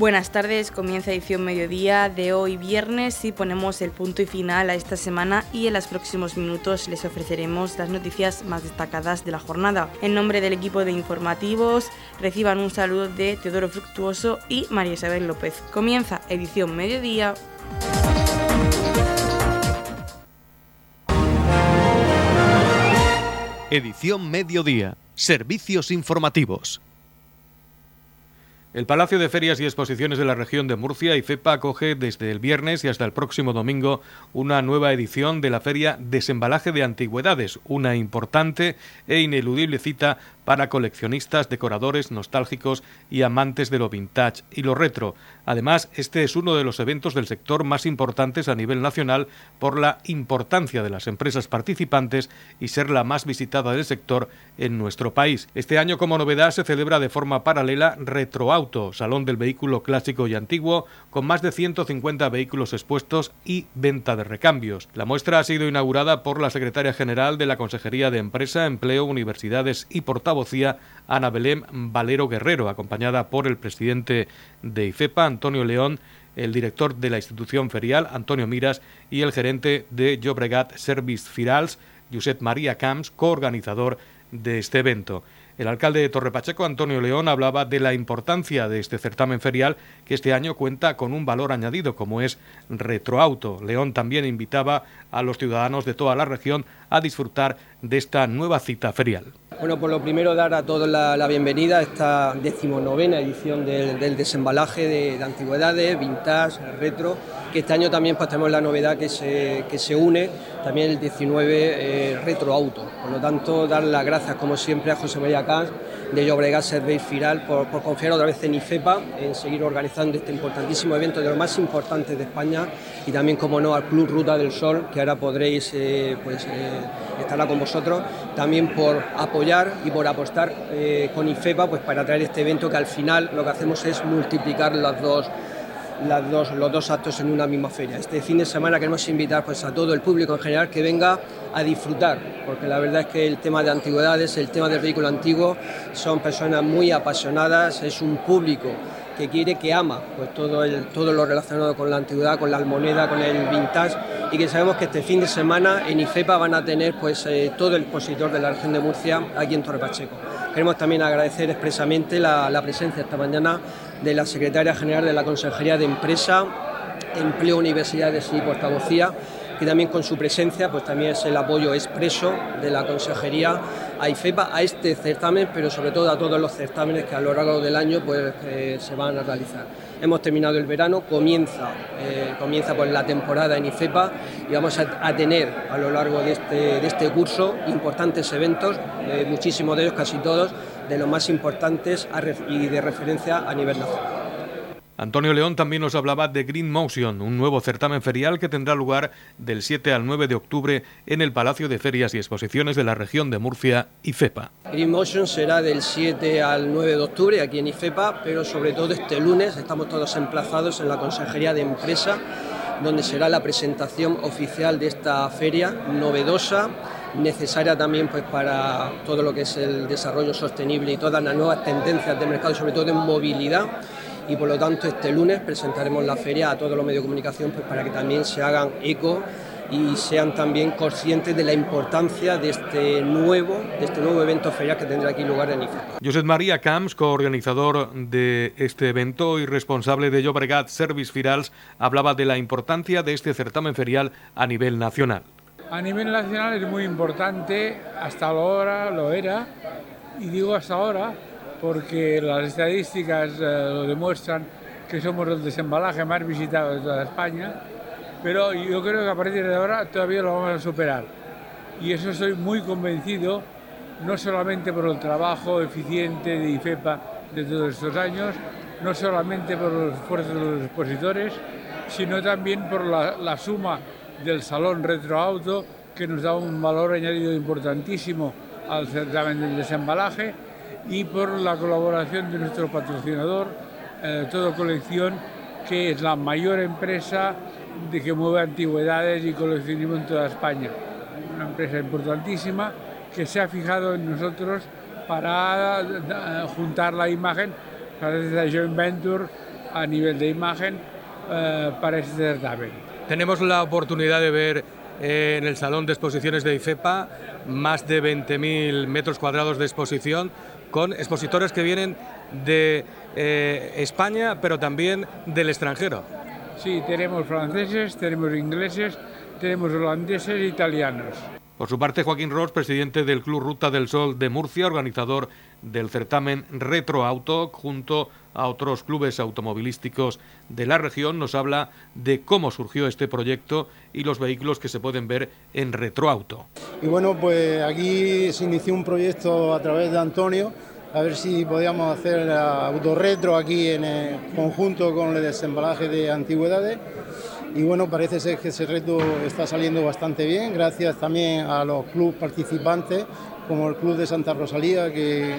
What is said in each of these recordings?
Buenas tardes, comienza edición mediodía de hoy viernes y ponemos el punto y final a esta semana y en los próximos minutos les ofreceremos las noticias más destacadas de la jornada. En nombre del equipo de informativos, reciban un saludo de Teodoro Fructuoso y María Isabel López. Comienza edición mediodía. Edición mediodía. Servicios informativos. El Palacio de Ferias y Exposiciones de la región de Murcia, y CEPA acoge desde el viernes y hasta el próximo domingo una nueva edición de la Feria Desembalaje de Antigüedades, una importante e ineludible cita para coleccionistas, decoradores, nostálgicos y amantes de lo vintage y lo retro. Además, este es uno de los eventos del sector más importantes a nivel nacional por la importancia de las empresas participantes y ser la más visitada del sector en nuestro país. Este año, como novedad, se celebra de forma paralela Retroauto, Salón del Vehículo Clásico y Antiguo, con más de 150 vehículos expuestos y venta de recambios. La muestra ha sido inaugurada por la secretaria general de la Consejería de Empresa, Empleo, Universidades y Portavoz Ana Belém Valero Guerrero, acompañada por el presidente de IFEPA, Antonio León, el director de la institución ferial, Antonio Miras, y el gerente de Llobregat Service Firals, Josep María Camps, coorganizador de este evento. El alcalde de Torrepacheco, Antonio León, hablaba de la importancia de este certamen ferial que este año cuenta con un valor añadido como es retroauto. León también invitaba a los ciudadanos de toda la región a disfrutar de esta nueva cita ferial. Bueno, por lo primero dar a todos la, bienvenida a esta decimonovena edición del, desembalaje de, antigüedades, vintage, retro, que este año también pues, tenemos la novedad que se, que se une también el 19 eh, retro auto. Por lo tanto, dar las gracias como siempre a José María Cans de Llobregat Service Firal por, por, confiar otra vez en IFEPA, en seguir organizando este importantísimo evento de los más importantes de España y también, como no, al Club Ruta del Sol, que ahora podréis eh, pues, eh, estará con vosotros, también por apoyar y por apostar eh, con IFEPA pues, para traer este evento que al final lo que hacemos es multiplicar las dos dos, los dos actos en una misma feria. Este fin de semana queremos invitar pues, a todo el público en general que venga a disfrutar, porque la verdad es que el tema de antigüedades, el tema del vehículo antiguo, son personas muy apasionadas, es un público que quiere, que ama pues, todo, el, todo lo relacionado con la antigüedad, con la moneda, con el vintage y que sabemos que este fin de semana en IFEPA van a tener pues, eh, todo el expositor de la región de Murcia aquí en Torre Pacheco. Queremos también agradecer expresamente la, la presencia esta mañana de la secretaria general de la Consejería de Empresa, Empleo, Universidades y Portavocía, que también con su presencia pues también es el apoyo expreso de la Consejería a IFEPA a este certamen, pero sobre todo a todos los certámenes que a lo largo del año pues, eh, se van a realizar. Hemos terminado el verano, comienza, eh, comienza pues, la temporada en IFEPA y vamos a, tener a lo largo de este, de este curso importantes eventos, eh, muchísimos de ellos, casi todos, de los más importantes y de referencia a nivel nacional. Antonio León también nos hablaba de Green Motion, un nuevo certamen ferial que tendrá lugar del 7 al 9 de octubre en el Palacio de Ferias y Exposiciones de la región de Murcia, IFEPA. Green Motion será del 7 al 9 de octubre aquí en IFEPA, pero sobre todo este lunes estamos todos emplazados en la Consejería de Empresa, donde será la presentación oficial de esta feria novedosa necesaria también pues para todo lo que es el desarrollo sostenible y todas las nuevas tendencias de mercado, sobre todo en movilidad y por lo tanto este lunes presentaremos la feria a todos los medios de comunicación pues, para que también se hagan eco y sean también conscientes de la importancia de este nuevo, de este nuevo evento ferial que tendrá aquí lugar en IFEPA. José María Camps, coorganizador de este evento y responsable de Llobregat Service Firals, hablaba de la importancia de este certamen ferial a nivel nacional. A nivel nacional es muy importante, hasta ahora lo era, y digo hasta ahora porque las estadísticas eh, lo demuestran que somos el desembalaje más visitado de toda España, pero yo creo que a partir de ahora todavía lo vamos a superar. Y eso estoy muy convencido, no solamente por el trabajo eficiente de IFEPA de todos estos años, no solamente por los esfuerzos de los expositores, sino también por la, la suma del Salón Retroauto, que nos da un valor añadido importantísimo al certamen del desembalaje y por la colaboración de nuestro patrocinador, eh, Todo Colección, que es la mayor empresa de que mueve antigüedades y coleccionismo en toda España. Una empresa importantísima que se ha fijado en nosotros para eh, juntar la imagen, para esta joint venture a nivel de imagen eh, para este certamen. Tenemos la oportunidad de ver eh, en el Salón de Exposiciones de IFEPA más de 20.000 metros cuadrados de exposición con expositores que vienen de eh, España, pero también del extranjero. Sí, tenemos franceses, tenemos ingleses, tenemos holandeses e italianos. Por su parte, Joaquín Ross, presidente del Club Ruta del Sol de Murcia, organizador del certamen Retro Auto, junto a otros clubes automovilísticos de la región, nos habla de cómo surgió este proyecto y los vehículos que se pueden ver en Retro Auto. Y bueno, pues aquí se inició un proyecto a través de Antonio, a ver si podíamos hacer autorretro aquí en el conjunto con el desembalaje de antigüedades y bueno, parece ser que ese reto está saliendo bastante bien, gracias también a los clubes participantes, como el Club de Santa Rosalía, que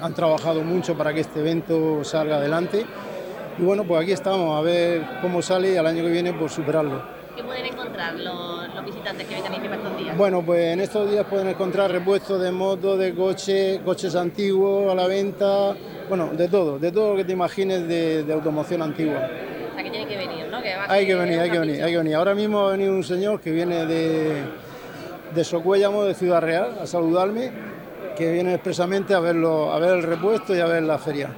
han trabajado mucho para que este evento salga adelante. Y bueno, pues aquí estamos a ver cómo sale y al año que viene por superarlo. ¿Qué pueden encontrar los, visitantes que vengan a estos días? Bueno, pues en estos días pueden encontrar repuestos de motos, de coches, coches antiguos a la venta, bueno, de todo, de todo lo que te imagines de, de automoción antigua. O sea, que tiene que venir, ¿no? hay que venir, hay que venir, hay que venir. Ahora mismo ha venido un señor que viene de, de Socuéllamo, de Ciudad Real, a saludarme, que viene expresamente a verlo, a ver el repuesto y a ver la feria.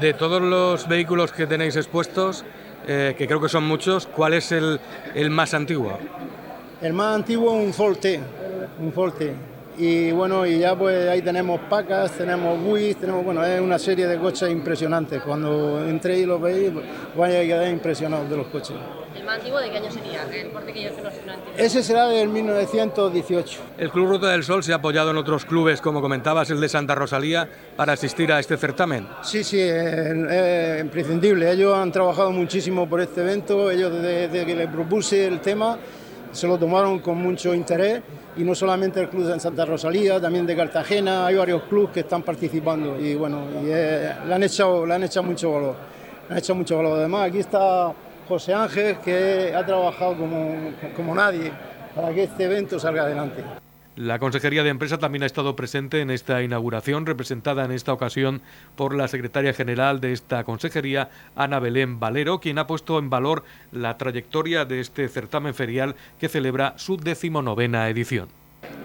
De, todos los vehículos que tenéis expuestos, eh, que creo que son muchos, ¿cuál es el, el más antiguo? El más antiguo es un Forte, un Forte y bueno, y ya pues ahí tenemos pacas, tenemos WIS, tenemos, bueno, es una serie de coches impresionantes. Cuando entréis y los veis, vaya a quedar impresionados de los coches. ¿El más antiguo de qué año sería? El porte que yo no, Ese será del 1918. El Club Ruta del Sol se ha apoyado en otros clubes, como comentabas, el de Santa Rosalía, para asistir a este certamen. Sí, sí, es, imprescindible. Ellos han trabajado muchísimo por este evento, ellos desde que les propuse el tema se lo tomaron con mucho interés y no solamente el club de Santa Rosalía, también de Cartagena, hay varios clubes que están participando y bueno, y, le, han echado, le han echado mucho valor, le han echado mucho valor. Además, aquí está José Ángel, que ha trabajado como, como nadie para que este evento salga adelante. La Consejería de Empresa también ha estado presente en esta inauguración, representada en esta ocasión por la secretaria general de esta consejería, Ana Belén Valero, quien ha puesto en valor la trayectoria de este certamen ferial que celebra su decimonovena edición.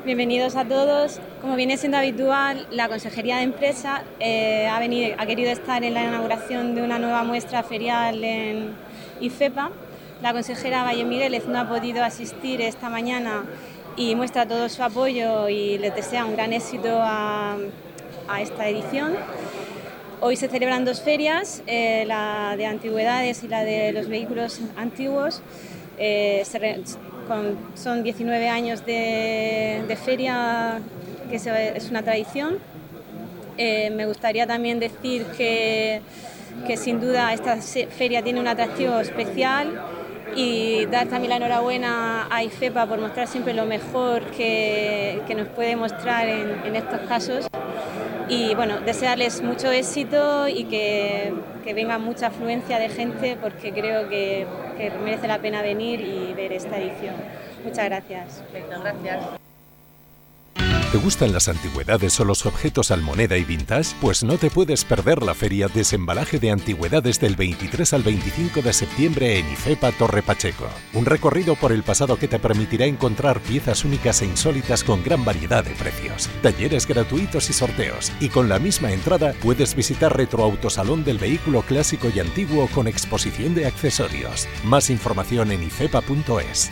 Bienvenidos a todos. Como viene siendo habitual, la Consejería de Empresa eh, ha, venido, ha querido estar en la inauguración de una nueva muestra ferial en IFEPA. La consejera Valle Migueles no ha podido asistir esta mañana y muestra todo su apoyo y les desea un gran éxito a, esta edición. Hoy se celebran dos ferias, eh, la de antigüedades y la de los vehículos antiguos. Eh, son 19 años de, feria, que es una tradición. Eh, me gustaría también decir que, que sin duda esta feria tiene un atractivo especial y dar también la enhorabuena a IFEPA por mostrar siempre lo mejor que, nos puede mostrar en, estos casos y bueno, desearles mucho éxito y que, venga mucha afluencia de gente porque creo que, que, merece la pena venir y ver esta edición. Muchas gracias. gracias. ¿Te gustan las antigüedades o los objetos almoneda y vintage? Pues no te puedes perder la feria Desembalaje de Antigüedades del 23 al 25 de septiembre en IFEPA Torre Pacheco. Un recorrido por el pasado que te permitirá encontrar piezas únicas e insólitas con gran variedad de precios, talleres gratuitos y sorteos. Y con la misma entrada puedes visitar Retroautosalón del vehículo clásico y antiguo con exposición de accesorios. Más información en ifepa.es.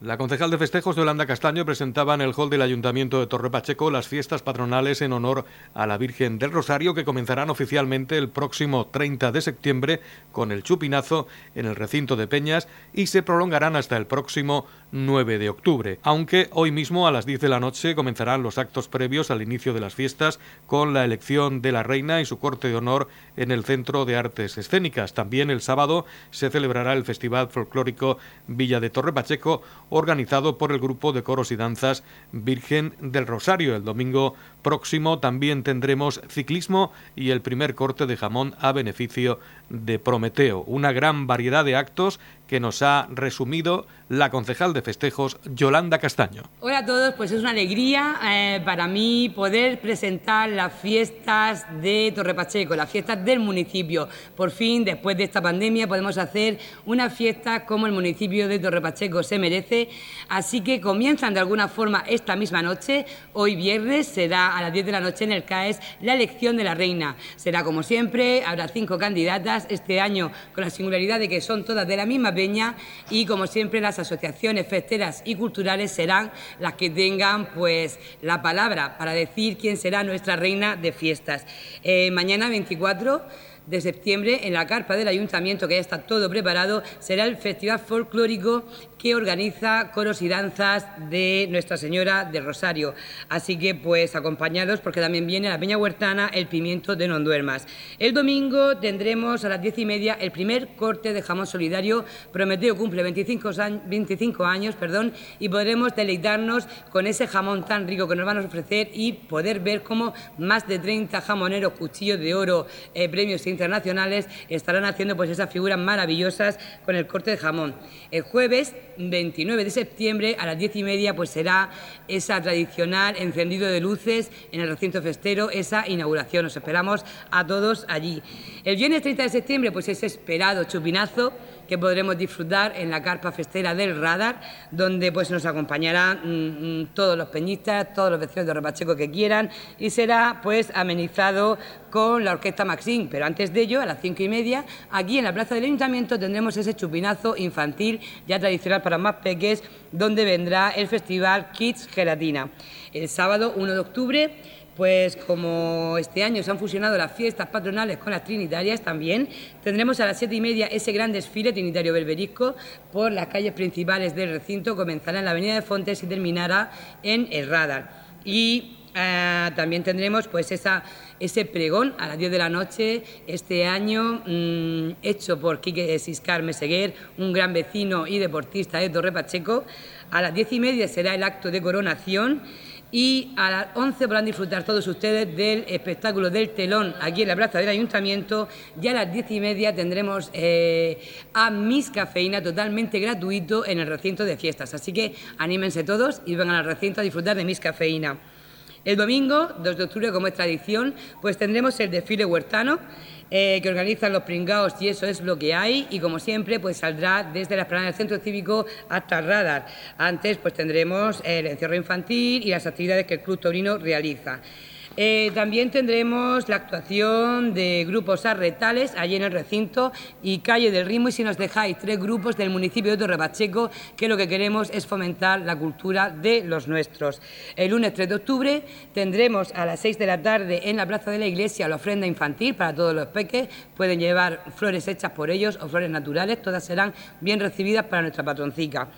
La concejal de festejos de Holanda Castaño presentaba en el hall del Ayuntamiento de Torre Pacheco las fiestas patronales en honor a la Virgen del Rosario que comenzarán oficialmente el próximo 30 de septiembre con el chupinazo en el recinto de Peñas y se prolongarán hasta el próximo 9 de octubre, aunque hoy mismo a las 10 de la noche comenzarán los actos previos al inicio de las fiestas con la elección de la reina y su corte de honor en el Centro de Artes Escénicas. También el sábado se celebrará el Festival Folclórico Villa de Torre Pacheco organizado por el grupo de coros y danzas Virgen del Rosario. El domingo próximo también tendremos ciclismo y el primer corte de jamón a beneficio de Prometeo. Una gran variedad de actos que nos ha resumido la concejal de festejos Yolanda Castaño. Hola a todos, pues es una alegría eh, para mí poder presentar las fiestas de Torre Pacheco, las fiestas del municipio. Por fin, después de esta pandemia, podemos hacer una fiesta como el municipio de Torre Pacheco se merece. Así que comienzan de alguna forma esta misma noche. Hoy viernes será a las 10 de la noche en el CAES la elección de la reina. Será como siempre, habrá cinco candidatas este año con la singularidad de que son todas de la misma y como siempre las asociaciones festeras y culturales serán las que tengan pues la palabra para decir quién será nuestra reina de fiestas. Eh, mañana 24 de septiembre en la carpa del ayuntamiento, que ya está todo preparado, será el Festival Folclórico que organiza coros y danzas de Nuestra Señora de Rosario. Así que, pues, acompañados, porque también viene la Peña Huertana, el pimiento de Nonduermas. El domingo tendremos a las diez y media el primer corte de jamón solidario. Prometeo cumple 25 años, 25 años perdón, y podremos deleitarnos con ese jamón tan rico que nos van a ofrecer y poder ver cómo más de 30 jamoneros, cuchillos de oro, eh, premios internacionales estarán haciendo pues esas figuras maravillosas con el corte de jamón. El jueves 29 de septiembre a las diez y media pues será esa tradicional encendido de luces en el recinto festero, esa inauguración. Os esperamos a todos allí. El viernes 30 de septiembre pues ese esperado chupinazo que podremos disfrutar en la carpa festera del Radar, donde pues nos acompañarán mm, mm, todos los peñistas, todos los vecinos de Repacheco que quieran y será pues amenizado con la orquesta Maxim. Pero antes de ello, a las cinco y media, aquí en la Plaza del Ayuntamiento tendremos ese chupinazo infantil ya tradicional para más peques, donde vendrá el festival Kids Gelatina. El sábado 1 de octubre pues como este año se han fusionado las fiestas patronales con las trinitarias también, tendremos a las siete y media ese gran desfile trinitario berberisco por las calles principales del recinto, comenzará en la avenida de Fontes y terminará en el Radar. Y eh, también tendremos pues ese pregón a las 10 de la noche este año mm, hecho por Quique Siscar Meseguer, un gran vecino y deportista de Torre Pacheco. A las diez y media será el acto de coronación y a las 11 podrán disfrutar todos ustedes del espectáculo del telón aquí en la plaza del ayuntamiento y a las diez y media tendremos eh, a Miss Cafeína totalmente gratuito en el recinto de fiestas. Así que anímense todos y vengan al recinto a disfrutar de Miss Cafeína. El domingo, 2 de octubre, como es tradición, pues tendremos el desfile huertano eh, que organizan los pringaos y eso es lo que hay y como siempre pues saldrá desde la esplanada del centro cívico hasta radar. Antes pues tendremos el encierro infantil y las actividades que el Club Torino realiza. Eh, también tendremos la actuación de grupos arretales allí en el recinto y Calle del Ritmo y si nos dejáis tres grupos del municipio de Torrepacheco que lo que queremos es fomentar la cultura de los nuestros. El lunes 3 de octubre tendremos a las 6 de la tarde en la Plaza de la Iglesia la ofrenda infantil para todos los peques. Pueden llevar flores hechas por ellos o flores naturales, todas serán bien recibidas para nuestra patroncica.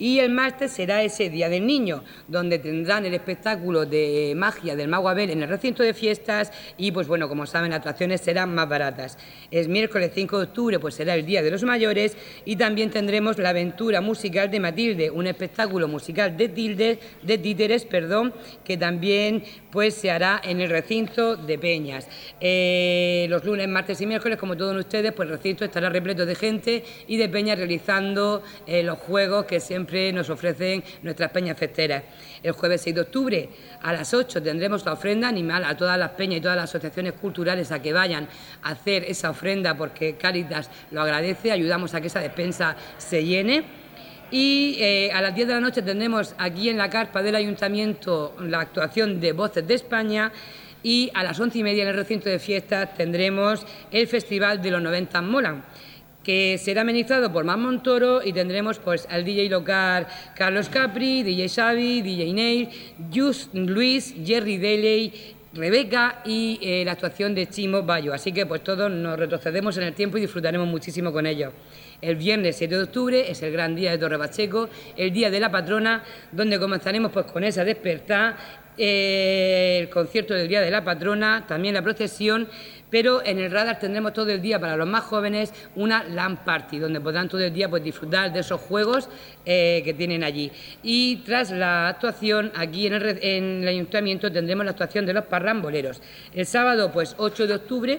Y el martes será ese Día del Niño, donde tendrán el espectáculo de magia del Mago Abel en el recinto de fiestas y, pues bueno, como saben, atracciones serán más baratas. Es miércoles 5 de octubre, pues será el Día de los Mayores y también tendremos la aventura musical de Matilde, un espectáculo musical de, tilde, de títeres, perdón, que también pues se hará en el recinto de Peñas. Eh, los lunes, martes y miércoles, como todos ustedes, pues el recinto estará repleto de gente y de Peñas realizando eh, los juegos que siempre nos ofrecen nuestras peñas festeras. El jueves 6 de octubre a las 8 tendremos la ofrenda animal a todas las peñas y todas las asociaciones culturales a que vayan a hacer esa ofrenda porque Cáritas lo agradece, ayudamos a que esa despensa se llene. Y eh, a las 10 de la noche tendremos aquí en la carpa del ayuntamiento la actuación de Voces de España y a las once y media en el recinto de fiestas tendremos el Festival de los 90 Molan que será amenizado por Más Montoro y tendremos pues al DJ local Carlos Capri, DJ Xavi, DJ Neil, Just Luis, Jerry Deley, Rebeca y eh, la actuación de Chimo Bayo. Así que pues todos nos retrocedemos en el tiempo y disfrutaremos muchísimo con ellos. El viernes 7 de octubre es el gran día de Torre Pacheco, el día de la patrona, donde comenzaremos pues con esa despertar, eh, el concierto del día de la patrona, también la procesión pero en el radar tendremos todo el día para los más jóvenes una LAN Party, donde podrán todo el día pues, disfrutar de esos juegos eh, que tienen allí. Y tras la actuación, aquí en el, ayuntamiento tendremos la actuación de los parramboleros. El sábado, pues 8 de octubre,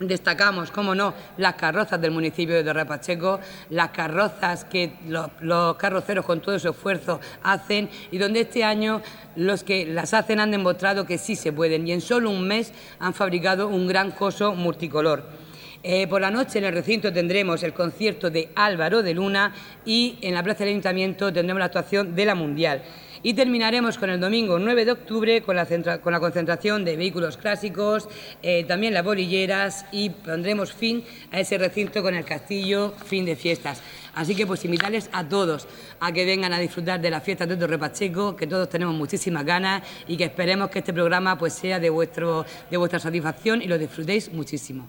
Destacamos, como no, las carrozas del municipio de Torre Pacheco, las carrozas que los, carroceros con todo su esfuerzo hacen y donde este año los que las hacen han demostrado que sí se pueden y en solo un mes han fabricado un gran coso multicolor. Eh, por la noche en el recinto tendremos el concierto de Álvaro de Luna y en la Plaza del Ayuntamiento tendremos la actuación de la Mundial. Y terminaremos con el domingo 9 de octubre con la, concentración de vehículos clásicos, eh, también las bolilleras y pondremos fin a ese recinto con el castillo, fin de fiestas. Así que pues invitarles a todos a que vengan a disfrutar de las fiestas de Torre Pacheco, que todos tenemos muchísimas ganas y que esperemos que este programa pues sea de, vuestro, de vuestra satisfacción y lo disfrutéis muchísimo.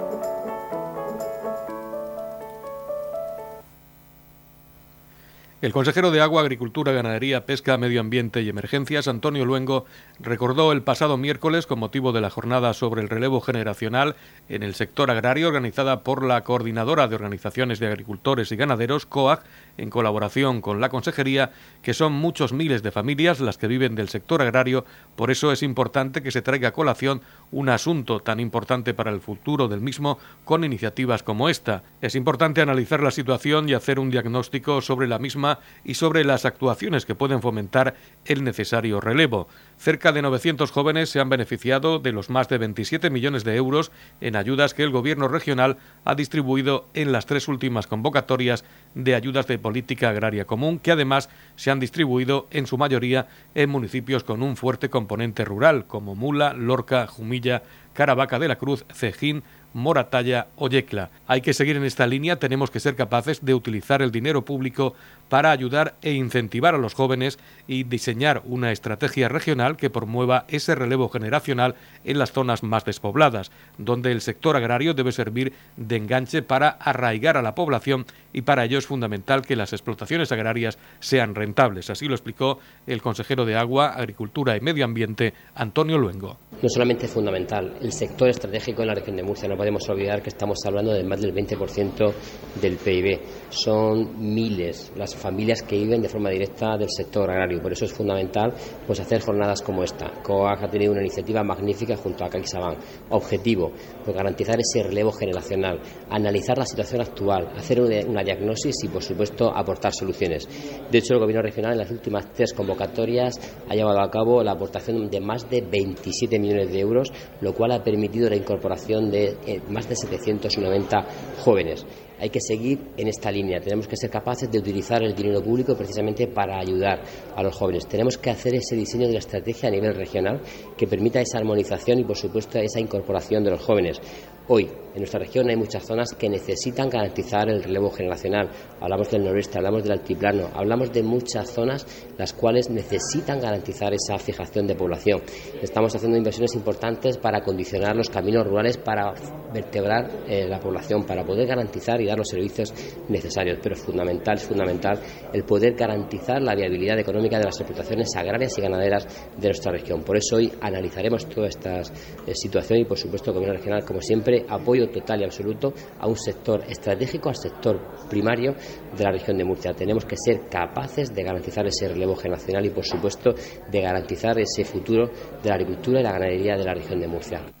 El consejero de Agua, Agricultura, Ganadería, Pesca, Medio Ambiente y Emergencias, Antonio Luengo, recordó el pasado miércoles, con motivo de la jornada sobre el relevo generacional en el sector agrario organizada por la Coordinadora de Organizaciones de Agricultores y Ganaderos, COAG, en colaboración con la Consejería, que son muchos miles de familias las que viven del sector agrario, por eso es importante que se traiga a colación un asunto tan importante para el futuro del mismo con iniciativas como esta. Es importante analizar la situación y hacer un diagnóstico sobre la misma y sobre las actuaciones que pueden fomentar el necesario relevo. Cerca de 900 jóvenes se han beneficiado de los más de 27 millones de euros en ayudas que el Gobierno regional ha distribuido en las tres últimas convocatorias de ayudas de política agraria común, que además se han distribuido en su mayoría en municipios con un fuerte componente rural, como Mula, Lorca, Jumilla, Caravaca de la Cruz, Cejín, Moratalla o Yecla. Hay que seguir en esta línea, tenemos que ser capaces de utilizar el dinero público para ayudar e incentivar a los jóvenes y diseñar una estrategia regional que promueva ese relevo generacional en las zonas más despobladas, donde el sector agrario debe servir de enganche para arraigar a la población y para ello es fundamental que las explotaciones agrarias sean rentables. Así lo explicó el consejero de Agua, Agricultura y Medio Ambiente, Antonio Luengo. No solamente es fundamental, el sector estratégico en la región de Murcia, no podemos olvidar que estamos hablando de más del 20% del PIB. Son miles las familias que viven de forma directa del sector agrario. Por eso es fundamental pues, hacer jornadas como esta. COAG ha tenido una iniciativa magnífica junto a CaixaBank. Objetivo, pues, garantizar ese relevo generacional, analizar la situación actual, hacer una diagnosis y, por supuesto, aportar soluciones. De hecho, el Gobierno regional en las últimas tres convocatorias ha llevado a cabo la aportación de más de 27 millones de euros, lo cual ha permitido la incorporación de eh, más de 790 jóvenes hay que seguir en esta línea. Tenemos que ser capaces de utilizar el dinero público precisamente para ayudar a los jóvenes. Tenemos que hacer ese diseño de la estrategia a nivel regional que permita esa armonización y, por supuesto, esa incorporación de los jóvenes. Hoy, en nuestra región hay muchas zonas que necesitan garantizar el relevo generacional. Hablamos del noreste, hablamos del altiplano, hablamos de muchas zonas las cuales necesitan garantizar esa fijación de población. Estamos haciendo inversiones importantes para acondicionar los caminos rurales para vertebrar eh, la población, para poder garantizar y dar los servicios necesarios. Pero es fundamental, es fundamental el poder garantizar la viabilidad económica de las explotaciones agrarias y ganaderas de nuestra región. Por eso hoy analizaremos toda esta eh, situación y, por supuesto, el Gobierno regional, como siempre, apoyo total y absoluto a un sector estratégico, al sector primario de la región de Murcia. Tenemos que ser capaces de garantizar ese relevo generacional y, por supuesto, de garantizar ese futuro de la agricultura y la ganadería de la región de Murcia.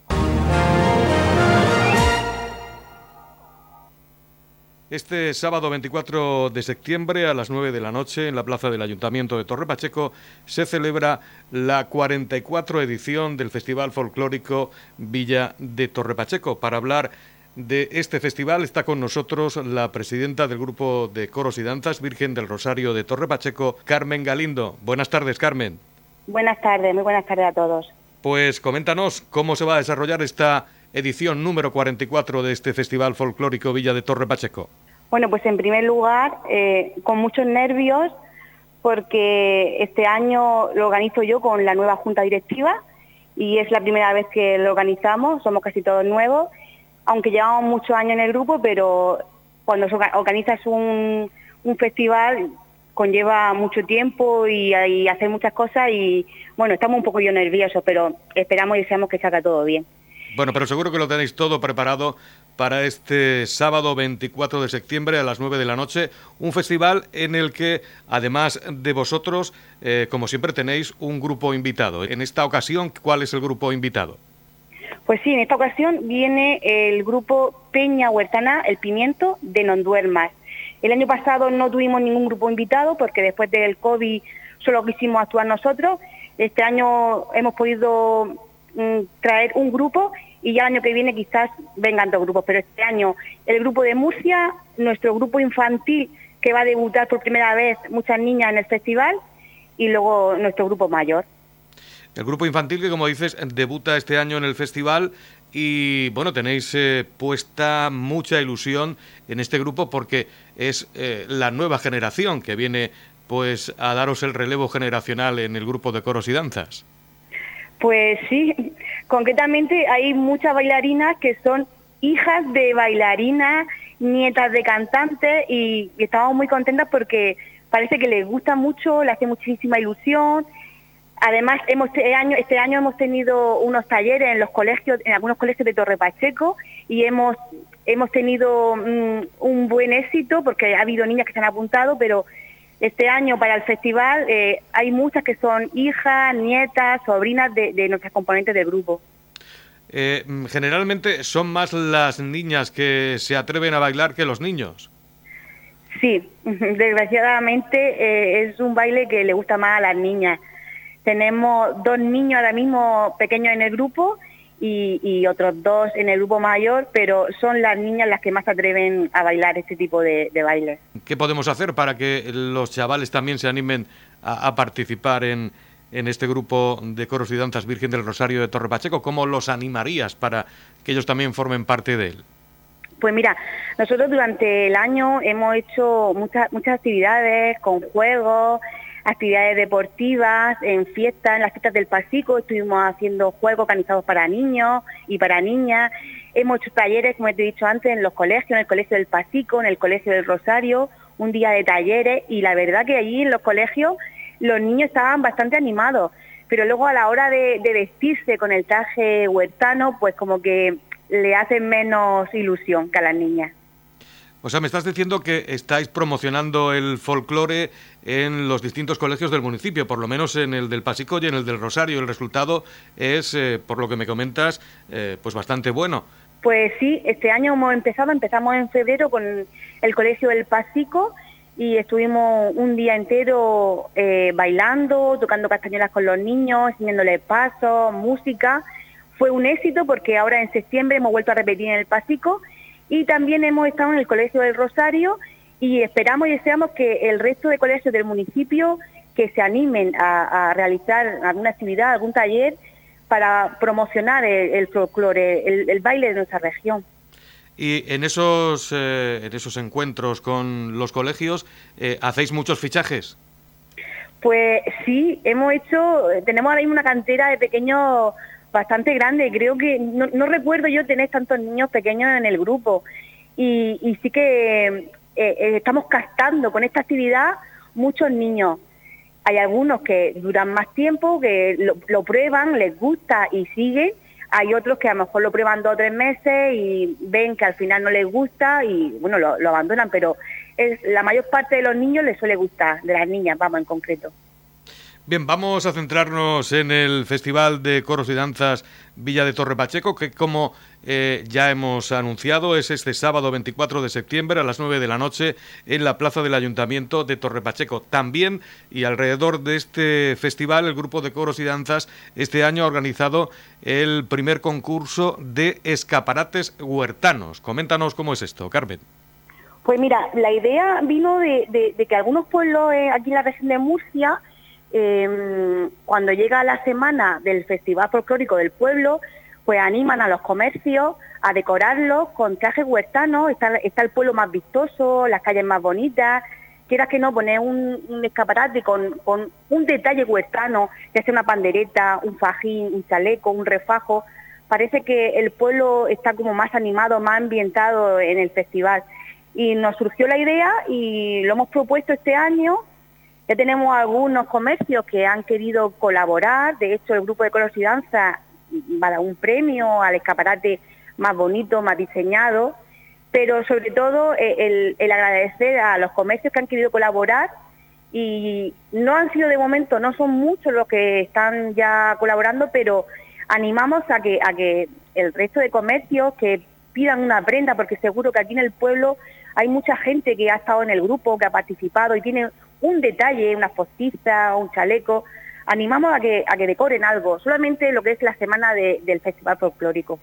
Este sábado 24 de septiembre a las 9 de la noche en la plaza del Ayuntamiento de Torre Pacheco se celebra la 44 edición del Festival Folclórico Villa de Torre Pacheco para hablar de este festival está con nosotros la presidenta del grupo de coros y danzas Virgen del Rosario de Torre Pacheco, Carmen Galindo. Buenas tardes, Carmen. Buenas tardes, muy buenas tardes a todos. Pues coméntanos cómo se va a desarrollar esta edición número 44 de este Festival Folclórico Villa de Torre Pacheco. Bueno, pues en primer lugar, eh, con muchos nervios, porque este año lo organizo yo con la nueva Junta Directiva y es la primera vez que lo organizamos, somos casi todos nuevos, aunque llevamos muchos años en el grupo, pero cuando organizas un, festival conlleva mucho tiempo y, y, muchas cosas y bueno, estamos un poco yo nerviosos, pero esperamos y deseamos que salga todo bien. Bueno, pero seguro que lo tenéis todo preparado para este sábado 24 de septiembre a las 9 de la noche, un festival en el que, además de vosotros, eh, como siempre tenéis un grupo invitado. En esta ocasión, ¿cuál es el grupo invitado? Pues sí, en esta ocasión viene el grupo Peña Huertana, El Pimiento, de Nonduermas. El año pasado no tuvimos ningún grupo invitado porque después del COVID solo quisimos actuar nosotros. Este año hemos podido mm, traer un grupo y ya el año que viene quizás vengan dos grupos, pero este año el grupo de Murcia, nuestro grupo infantil que va a debutar por primera vez muchas niñas en el festival y luego nuestro grupo mayor. El grupo infantil que, como dices, debuta este año en el festival y, bueno, tenéis eh, puesta mucha ilusión en este grupo porque es eh, la nueva generación que viene pues a daros el relevo generacional en el grupo de coros y danzas. Pues sí, concretamente hay muchas bailarinas que son hijas de bailarinas, nietas de cantantes y, estamos muy contentas porque parece que les gusta mucho, les hace muchísima ilusión. Además, hemos, este, año, este año hemos tenido unos talleres en los colegios, en algunos colegios de Torre Pacheco y hemos, hemos tenido mm, un buen éxito porque ha habido niñas que se han apuntado, pero este año para el festival eh, hay muchas que son hijas, nietas, sobrinas de, de nuestras componentes del grupo. Eh, generalmente son más las niñas que se atreven a bailar que los niños. Sí, desgraciadamente eh, es un baile que le gusta más a las niñas. Tenemos dos niños ahora mismo pequeños en el grupo y, otros dos en el grupo mayor, pero son las niñas las que más atreven a bailar este tipo de, de bailes. ¿Qué podemos hacer para que los chavales también se animen a, participar en, en, este grupo de coros y danzas Virgen del Rosario de Torre Pacheco? ¿Cómo los animarías para que ellos también formen parte de él? Pues mira, nosotros durante el año hemos hecho muchas, muchas actividades con juegos, actividades deportivas, en fiestas, en las fiestas del Pasico, estuvimos haciendo juegos organizados para niños y para niñas, hemos hecho talleres, como te he dicho antes, en los colegios, en el Colegio del Pasico, en el Colegio del Rosario, un día de talleres, y la verdad que allí en los colegios los niños estaban bastante animados, pero luego a la hora de, de vestirse con el traje huertano, pues como que le hacen menos ilusión que a las niñas. O sea, me estás diciendo que estáis promocionando el folclore en los distintos colegios del municipio, por lo menos en el del Pasico y en el del Rosario. El resultado es, eh, por lo que me comentas, eh, pues bastante bueno. Pues sí, este año hemos empezado, empezamos en febrero con el colegio del Pasico y estuvimos un día entero eh, bailando, tocando castañuelas con los niños, enseñándoles pasos, música. Fue un éxito porque ahora en septiembre hemos vuelto a repetir en el Pasico y también hemos estado en el Colegio del Rosario y esperamos y deseamos que el resto de colegios del municipio que se animen a, realizar alguna actividad, algún taller para promocionar el, folclore, el, baile de nuestra región. Y en esos, eh, en esos encuentros con los colegios, eh, ¿hacéis muchos fichajes? Pues sí, hemos hecho, tenemos ahora mismo una cantera de pequeños bastante grande. Creo que no, recuerdo yo tener tantos niños pequeños en el grupo y, sí que eh, eh, estamos captando con esta actividad muchos niños. Hay algunos que duran más tiempo, que lo, prueban, les gusta y siguen. Hay otros que a lo mejor lo prueban dos o tres meses y ven que al final no les gusta y bueno, lo, lo abandonan, pero es, la mayor parte de los niños les suele gustar, de las niñas, vamos, en concreto. Bien, vamos a centrarnos en el Festival de Coros y Danzas Villa de Torre Pacheco, que como eh, ya hemos anunciado es este sábado 24 de septiembre a las 9 de la noche en la plaza del Ayuntamiento de Torre Pacheco. También y alrededor de este festival el grupo de coros y danzas este año ha organizado el primer concurso de escaparates huertanos. Coméntanos cómo es esto, Carmen. Pues mira, la idea vino de, que algunos pueblos eh, aquí en la región de Murcia Em, cuando llega la semana del Festival Folclórico del Pueblo, pues animan a los comercios a decorarlos con trajes huertanos, está, el pueblo más vistoso, las calles más bonitas, quieras que no, poner un, escaparate con, un detalle huertano, ya sea una pandereta, un fajín, un chaleco, un refajo, parece que el pueblo está como más animado, más ambientado en el festival. Y nos surgió la idea y lo hemos propuesto este año ya tenemos algunos comercios que han querido colaborar, de hecho el grupo de Colos y Danza va a dar un premio al escaparate más bonito, más diseñado, pero sobre todo eh, el, agradecer a los comercios que han querido colaborar. Y no han sido de momento, no son muchos los que están ya colaborando, pero animamos a que, a que el resto de comercios que pidan una prenda, porque seguro que aquí en el pueblo hay mucha gente que ha estado en el grupo, que ha participado y tiene un detalle, una postiza, un chaleco, animamos a que, a que decoren algo, solamente lo que es la semana del Festival Folclórico.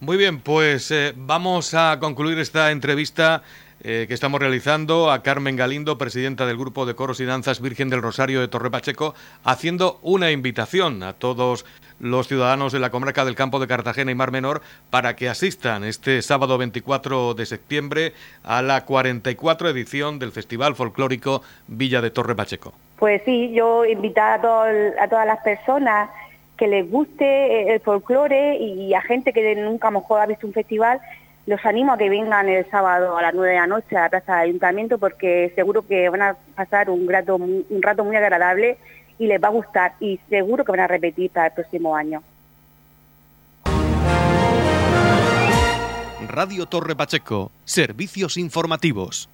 Muy bien, pues eh, vamos a concluir esta entrevista eh, que estamos realizando a Carmen Galindo, presidenta del Grupo de Coros y Danzas Virgen del Rosario de Torre Pacheco, haciendo una invitación a todos los ciudadanos de la comarca del Campo de Cartagena y Mar Menor para que asistan este sábado 24 de septiembre a la 44 edición del Festival Folclórico Villa de Torre Pacheco. Pues sí, yo invitar a, a todas las personas que les guste el folclore y a gente que nunca a lo mejor ha visto un festival los animo a que vengan el sábado a las 9 de la noche a la Plaza del Ayuntamiento porque seguro que van a pasar un rato, un rato muy agradable y les va a gustar y seguro que van a repetir para el próximo año. Radio Torre Pacheco, servicios informativos.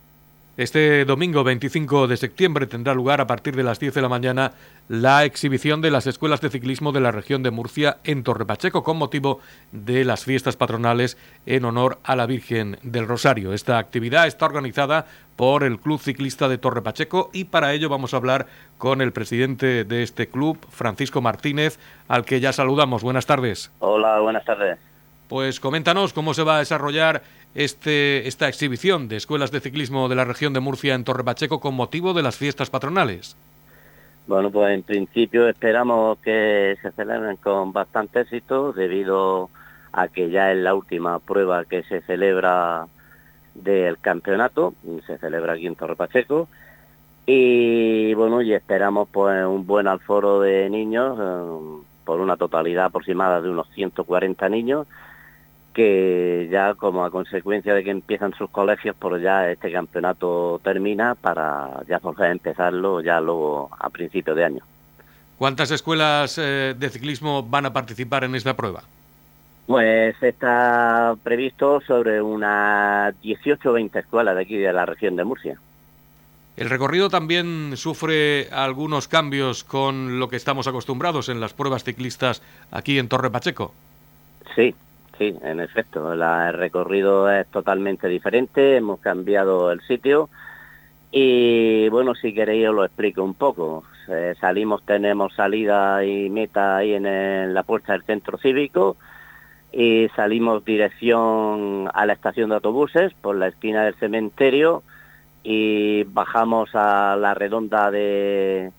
Este domingo 25 de septiembre tendrá lugar a partir de las 10 de la mañana la exhibición de las escuelas de ciclismo de la región de Murcia en Torrepacheco con motivo de las fiestas patronales en honor a la Virgen del Rosario. Esta actividad está organizada por el Club Ciclista de Torrepacheco y para ello vamos a hablar con el presidente de este club, Francisco Martínez, al que ya saludamos. Buenas tardes. Hola, buenas tardes. Pues coméntanos cómo se va a desarrollar este, esta exhibición de escuelas de ciclismo de la región de Murcia en Torre Pacheco con motivo de las fiestas patronales. Bueno, pues en principio esperamos que se celebren con bastante éxito debido a que ya es la última prueba que se celebra del campeonato, se celebra aquí en Torre Pacheco. Y bueno, y esperamos pues un buen alforo de niños eh, por una totalidad aproximada de unos 140 niños que ya como a consecuencia de que empiezan sus colegios, por pues ya este campeonato termina para ya poder empezarlo ya luego a principios de año. ¿Cuántas escuelas eh, de ciclismo van a participar en esta prueba? Pues está previsto sobre unas 18 o 20 escuelas de aquí de la región de Murcia. ¿El recorrido también sufre algunos cambios con lo que estamos acostumbrados en las pruebas ciclistas aquí en Torre Pacheco? Sí, Sí, en efecto, el recorrido es totalmente diferente, hemos cambiado el sitio y bueno, si queréis os lo explico un poco. salimos, tenemos salida y meta ahí en, la puerta del centro cívico y salimos dirección a la estación de autobuses por la esquina del cementerio y bajamos a la redonda de,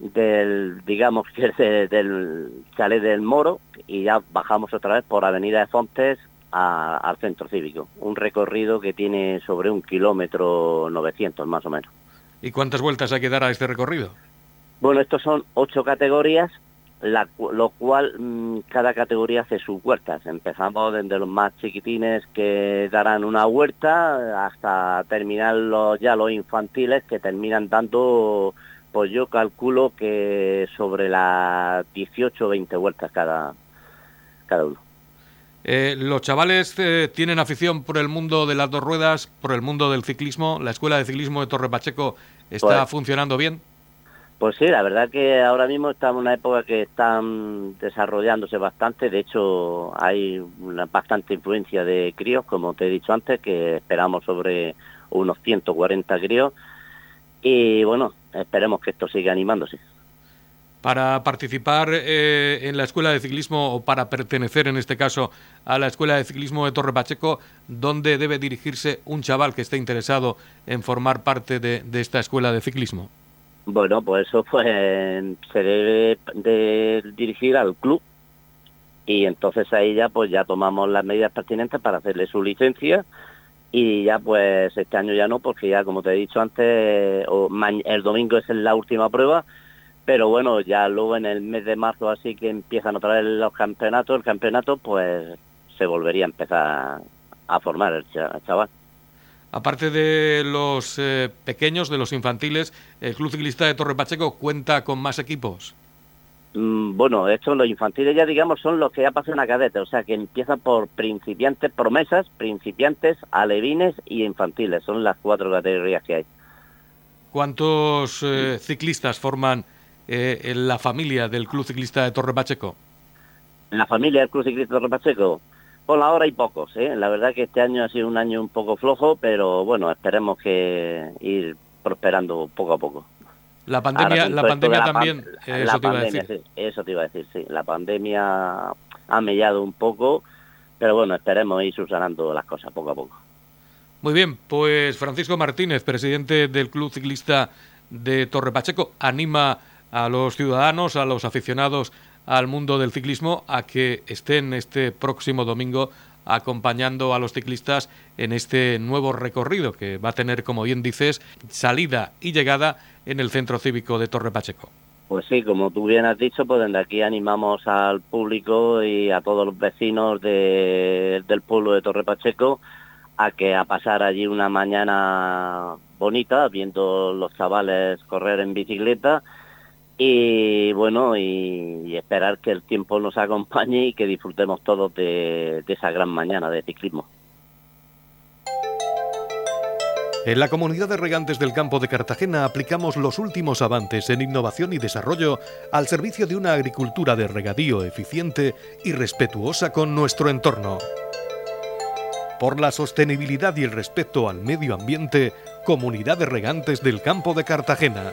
del, digamos que es del chalet del Moro y ya bajamos otra vez por Avenida de Fontes al centro cívico. Un recorrido que tiene sobre un kilómetro 900 más o menos. ¿Y cuántas vueltas hay que dar a este recorrido? Bueno, estos son ocho categorías, lo cual mm, cada categoría hace sus vueltas. Empezamos desde los más chiquitines que darán una vuelta hasta terminar los, ya los infantiles que terminan dando pues yo calculo que sobre las 18 o 20 vueltas cada, cada uno. Eh, los chavales eh, tienen afición por el mundo de las dos ruedas, por el mundo del ciclismo. ¿La escuela de ciclismo de Torre Pacheco está pues funcionando bien? Pues sí, la verdad que ahora mismo estamos en una época que están desarrollándose bastante, de hecho hay una bastante influencia de críos, como te he dicho antes, que esperamos sobre unos 140 críos y bueno, esperemos que esto siga animándose. Para participar eh, en la escuela de ciclismo o para pertenecer en este caso a la escuela de ciclismo de Torre Pacheco, ¿dónde debe dirigirse un chaval que esté interesado en formar parte de esta escuela de ciclismo? Bueno, pues eso pues se debe de dirigir al club y entonces ahí ya pues ya tomamos las medidas pertinentes para hacerle su licencia y ya pues este año ya no porque ya como te he dicho antes el domingo es la última prueba pero bueno ya luego en el mes de marzo así que empiezan otra vez los campeonatos el campeonato pues se volvería a empezar a formar el chaval Aparte de los eh, pequeños, de los infantiles, ¿el Club Ciclista de Torre Pacheco cuenta con más equipos? Mm, bueno, estos los infantiles ya digamos son los que ya pasan a cadete, o sea que empiezan por principiantes, promesas, principiantes, alevines y infantiles, son las cuatro categorías que hay. ¿Cuántos eh, ciclistas forman eh, la familia del Club Ciclista de Torre Pacheco? La familia del Club Ciclista de Torre Pacheco, por la hora hay pocos, ¿eh? La verdad que este año ha sido un año un poco flojo, pero bueno, esperemos que ir prosperando poco a poco. La pandemia, la pandemia también, eso te iba a decir. eso te iba a decir, sí. La pandemia ha mellado un poco, pero bueno, esperemos ir subsanando las cosas poco a poco. Muy bien, pues Francisco Martínez, presidente del Club Ciclista de Torre Pacheco, anima a los ciudadanos, a los aficionados al mundo del ciclismo a que estén este próximo domingo acompañando a los ciclistas en este nuevo recorrido que va a tener, como bien dices, salida y llegada en el Centro Cívico de Torre Pacheco. Pues sí, como tú bien has dicho, pues desde aquí animamos al público y a todos los vecinos del pueblo de Torre Pacheco a que a pasar allí una mañana bonita, viendo los chavales correr en bicicleta y bueno, y, esperar que el tiempo nos acompañe y que disfrutemos todos de, de esa gran mañana de ciclismo. En la comunidad de regantes del campo de Cartagena aplicamos los últimos avances en innovación y desarrollo al servicio de una agricultura de regadío eficiente y respetuosa con nuestro entorno. Por la sostenibilidad y el respeto al medio ambiente, Comunidad de Regantes del Campo de Cartagena.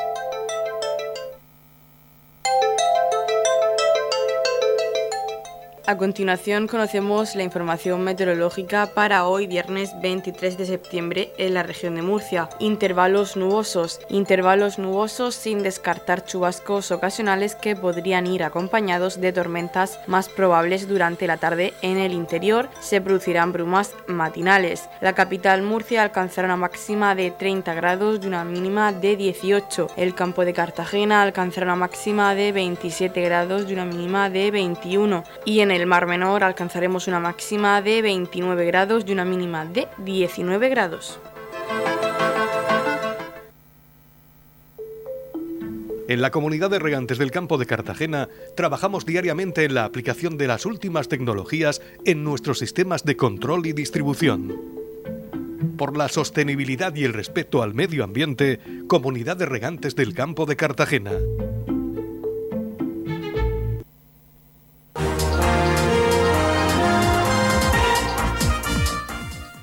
A continuación conocemos la información meteorológica para hoy viernes 23 de septiembre en la región de Murcia. Intervalos nubosos. Intervalos nubosos sin descartar chubascos ocasionales que podrían ir acompañados de tormentas más probables durante la tarde en el interior. Se producirán brumas matinales. La capital Murcia alcanzará una máxima de 30 grados y una mínima de 18. El campo de Cartagena alcanzará una máxima de 27 grados y una mínima de 21. Y en el el Mar Menor alcanzaremos una máxima de 29 grados y una mínima de 19 grados. En la comunidad de regantes del campo de Cartagena trabajamos diariamente en la aplicación de las últimas tecnologías en nuestros sistemas de control y distribución. Por la sostenibilidad y el respeto al medio ambiente, Comunidad de Regantes del Campo de Cartagena.